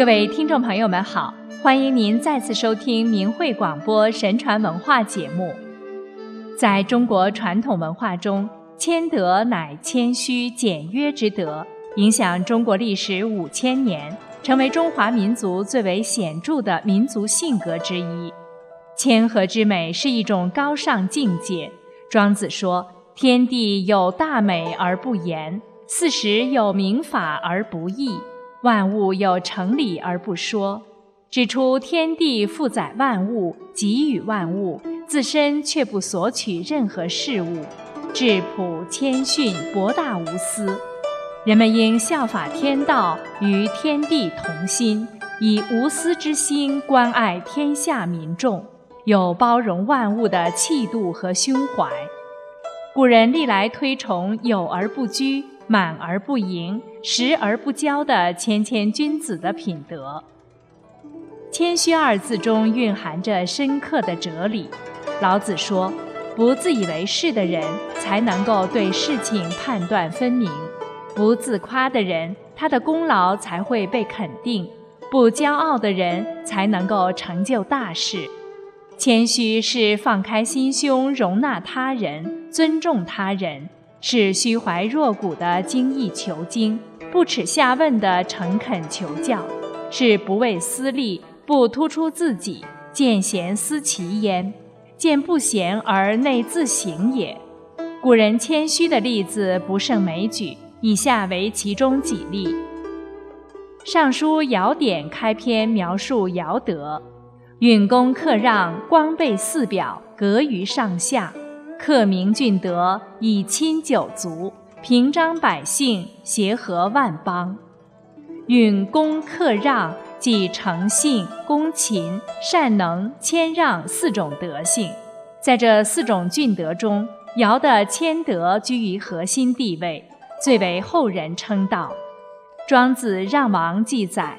各位听众朋友们好，欢迎您再次收听明慧广播神传文化节目。在中国传统文化中，谦德乃谦虚简约之德，影响中国历史五千年，成为中华民族最为显著的民族性格之一。谦和之美是一种高尚境界。庄子说：“天地有大美而不言，四时有明法而不议。”万物有成理而不说，指出天地负载万物，给予万物，自身却不索取任何事物，质朴谦逊，博大无私。人们应效法天道，与天地同心，以无私之心关爱天下民众，有包容万物的气度和胸怀。古人历来推崇有而不居。满而不盈，实而不骄的谦谦君子的品德。谦虚二字中蕴含着深刻的哲理。老子说：“不自以为是的人，才能够对事情判断分明；不自夸的人，他的功劳才会被肯定；不骄傲的人，才能够成就大事。谦虚是放开心胸，容纳他人，尊重他人。”是虚怀若谷的精益求精，不耻下问的诚恳求教，是不为私利，不突出自己，见贤思齐焉，见不贤而内自省也。古人谦虚的例子不胜枚举，以下为其中几例。《尚书尧典》开篇描述尧德：允恭克让，光备四表，格于上下。克明俊德，以亲九族，平章百姓，协和万邦。允恭克让，即诚信、恭勤、善能、谦让四种德性。在这四种俊德中，尧的谦德居于核心地位，最为后人称道。庄子《让王》记载，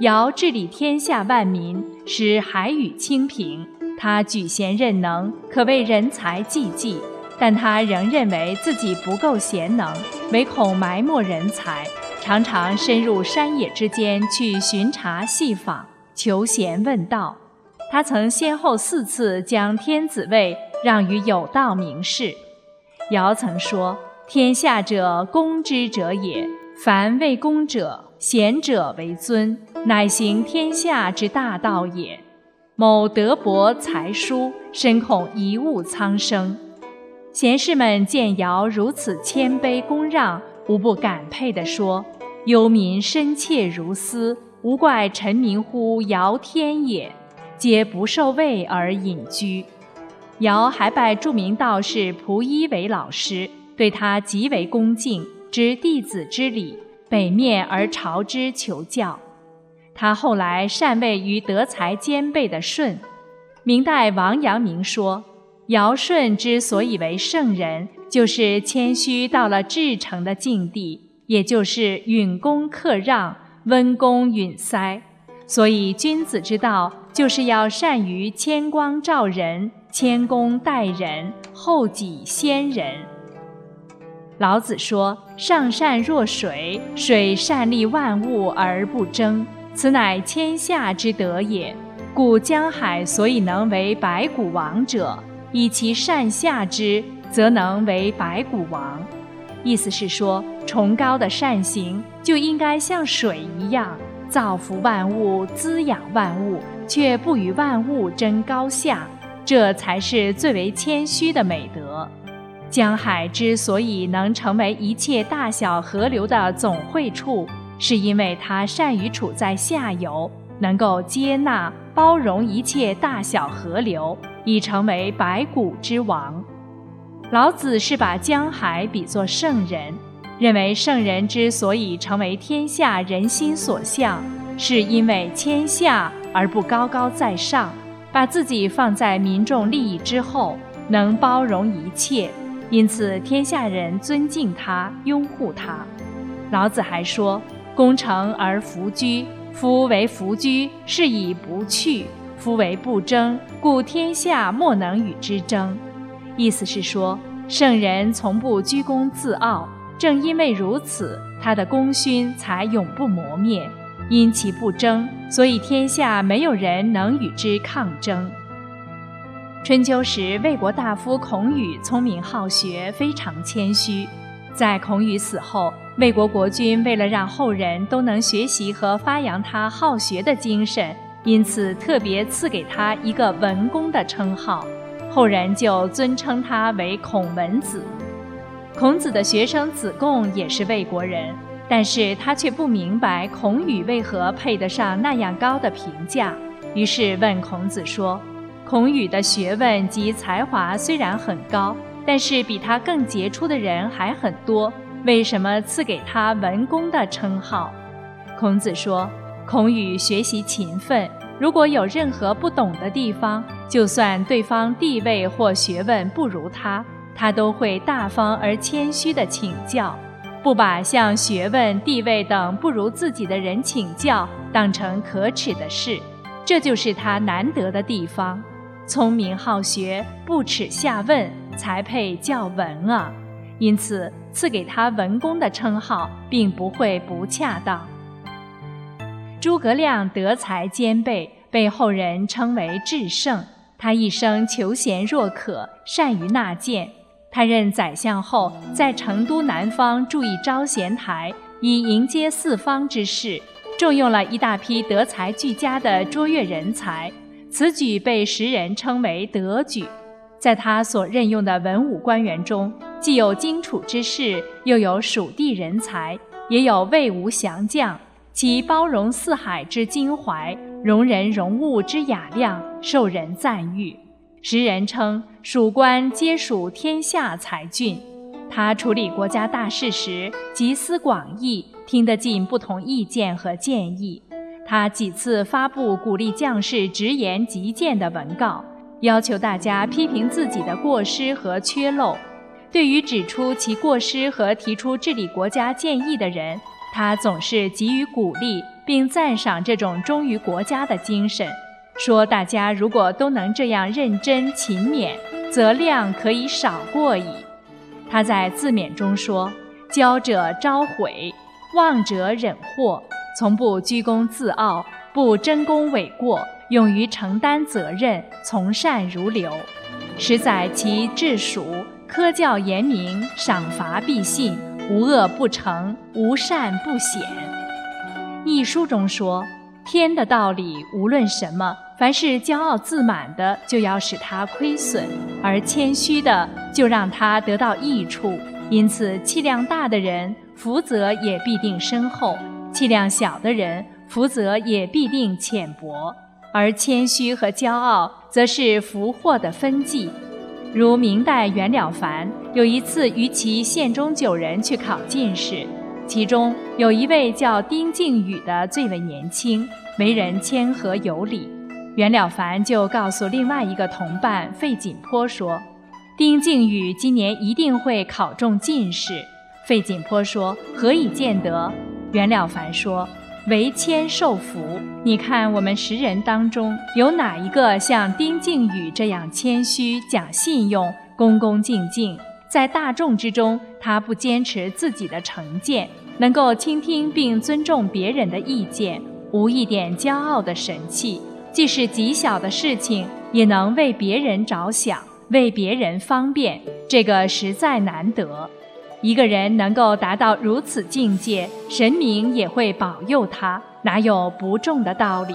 尧治理天下万民，使海宇清平。他举贤任能，可谓人才济济，但他仍认为自己不够贤能，唯恐埋没人才，常常深入山野之间去巡查细访，求贤问道。他曾先后四次将天子位让于有道名士。尧曾说：“天下者，公之者也。凡为公者，贤者为尊，乃行天下之大道也。”某德博才疏，深恐贻误苍生。贤士们见尧如此谦卑恭让，无不感佩地说：“忧民深切如斯，无怪臣民乎尧天也。”皆不受位而隐居。尧还拜著名道士蒲一为老师，对他极为恭敬，知弟子之礼，北面而朝之求教。他后来禅位于德才兼备的舜。明代王阳明说：“尧舜之所以为圣人，就是谦虚到了至诚的境地，也就是允恭克让、温公允塞。所以君子之道，就是要善于谦光照人、谦恭待人、厚己先人。”老子说：“上善若水，水善利万物而不争。”此乃天下之德也，故江海所以能为百谷王者，以其善下之，则能为百谷王。意思是说，崇高的善行就应该像水一样，造福万物，滋养万物，却不与万物争高下，这才是最为谦虚的美德。江海之所以能成为一切大小河流的总汇处。是因为他善于处在下游，能够接纳包容一切大小河流，已成为百谷之王。老子是把江海比作圣人，认为圣人之所以成为天下人心所向，是因为谦下而不高高在上，把自己放在民众利益之后，能包容一切，因此天下人尊敬他，拥护他。老子还说。功成而弗居，夫为弗居，是以不去；夫为不争，故天下莫能与之争。意思是说，圣人从不居功自傲，正因为如此，他的功勋才永不磨灭。因其不争，所以天下没有人能与之抗争。春秋时，魏国大夫孔宇聪明好学，非常谦虚。在孔宇死后，魏国国君为了让后人都能学习和发扬他好学的精神，因此特别赐给他一个文公的称号，后人就尊称他为孔文子。孔子的学生子贡也是魏国人，但是他却不明白孔宇为何配得上那样高的评价，于是问孔子说。孔宇的学问及才华虽然很高，但是比他更杰出的人还很多。为什么赐给他文公的称号？孔子说：“孔宇学习勤奋，如果有任何不懂的地方，就算对方地位或学问不如他，他都会大方而谦虚地请教，不把向学问、地位等不如自己的人请教当成可耻的事。这就是他难得的地方。”聪明好学，不耻下问，才配叫文啊！因此，赐给他文公的称号，并不会不恰当。诸葛亮德才兼备，被后人称为智圣。他一生求贤若渴，善于纳谏。他任宰相后，在成都南方筑一招贤台，以迎接四方之士，重用了一大批德才俱佳的卓越人才。此举被时人称为德举，在他所任用的文武官员中，既有荆楚之士，又有蜀地人才，也有魏吴降将，其包容四海之襟怀，容人容物之雅量，受人赞誉。时人称蜀官皆属天下才俊。他处理国家大事时，集思广益，听得进不同意见和建议。他几次发布鼓励将士直言极谏的文告，要求大家批评自己的过失和缺漏。对于指出其过失和提出治理国家建议的人，他总是给予鼓励，并赞赏这种忠于国家的精神，说大家如果都能这样认真勤勉，则量可以少过矣。他在自勉中说：“骄者招悔，妄者忍祸。”从不居功自傲，不争功诿过，勇于承担责任，从善如流。实载其治蜀，科教严明，赏罚必信，无恶不成，无善不显。一书中说：“天的道理，无论什么，凡是骄傲自满的，就要使他亏损；而谦虚的，就让他得到益处。因此，气量大的人，福泽也必定深厚。”气量小的人，福泽也必定浅薄；而谦虚和骄傲，则是福祸的分际。如明代袁了凡有一次与其县中九人去考进士，其中有一位叫丁敬宇的最为年轻，为人谦和有礼。袁了凡就告诉另外一个同伴费锦坡说：“丁敬宇今年一定会考中进士。”费锦坡说：“何以见得？”袁了凡说：“为谦受福。你看我们十人当中，有哪一个像丁敬宇这样谦虚、讲信用、恭恭敬敬？在大众之中，他不坚持自己的成见，能够倾听并尊重别人的意见，无一点骄傲的神气。即使极小的事情，也能为别人着想，为别人方便，这个实在难得。”一个人能够达到如此境界，神明也会保佑他，哪有不中的道理？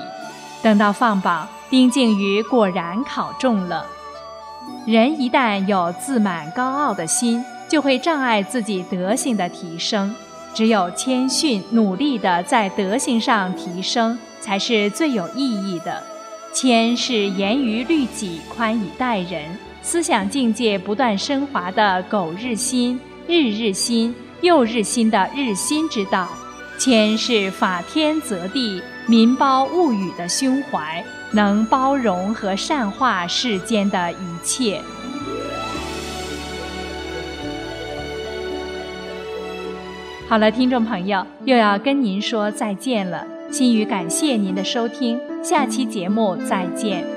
等到放榜，丁敬宇果然考中了。人一旦有自满高傲的心，就会障碍自己德行的提升。只有谦逊努力地在德行上提升，才是最有意义的。谦是严于律己、宽以待人，思想境界不断升华的苟日新。日日新，又日新的日新之道，谦是法天则地、民胞物语的胸怀，能包容和善化世间的一切。好了，听众朋友，又要跟您说再见了。心语感谢您的收听，下期节目再见。